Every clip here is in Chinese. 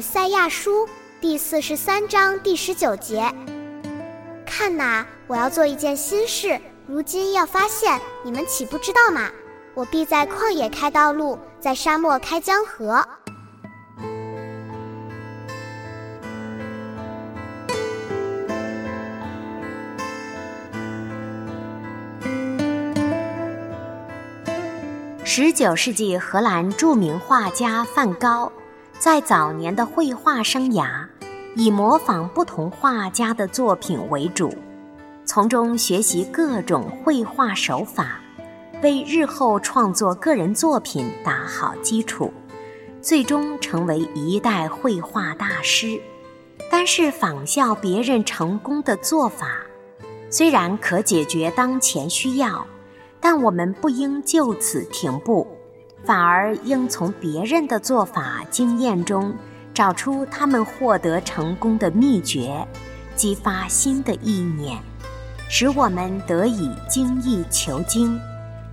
赛亚书第四十三章第十九节：看哪，我要做一件新事，如今要发现，你们岂不知道吗？我必在旷野开道路，在沙漠开江河。十九世纪荷兰著名画家梵高。在早年的绘画生涯，以模仿不同画家的作品为主，从中学习各种绘画手法，为日后创作个人作品打好基础，最终成为一代绘画大师。但是，仿效别人成功的做法，虽然可解决当前需要，但我们不应就此停步。反而应从别人的做法经验中找出他们获得成功的秘诀，激发新的意念，使我们得以精益求精，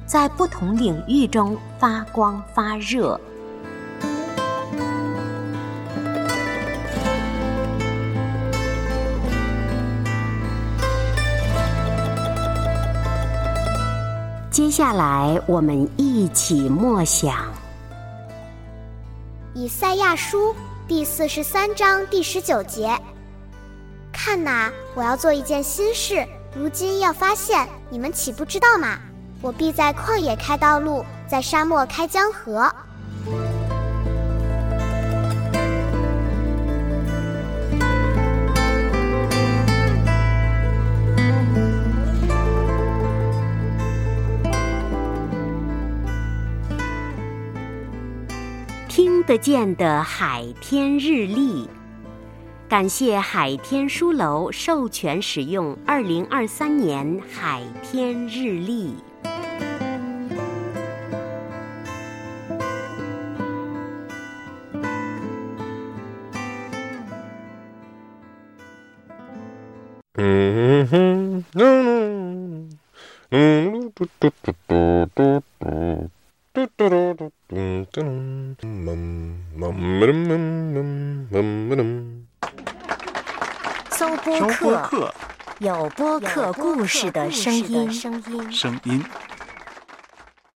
在不同领域中发光发热。接下来，我们一起默想以赛亚书第四十三章第十九节：“看哪，我要做一件新事，如今要发现，你们岂不知道吗？我必在旷野开道路，在沙漠开江河。”听得见的海天日历，感谢海天书楼授权使用二零二三年海天日历。嗯哼，嗯嗯，嘟嘟嘟嘟嘟嘟。搜播客，有播客故事的声音。声音。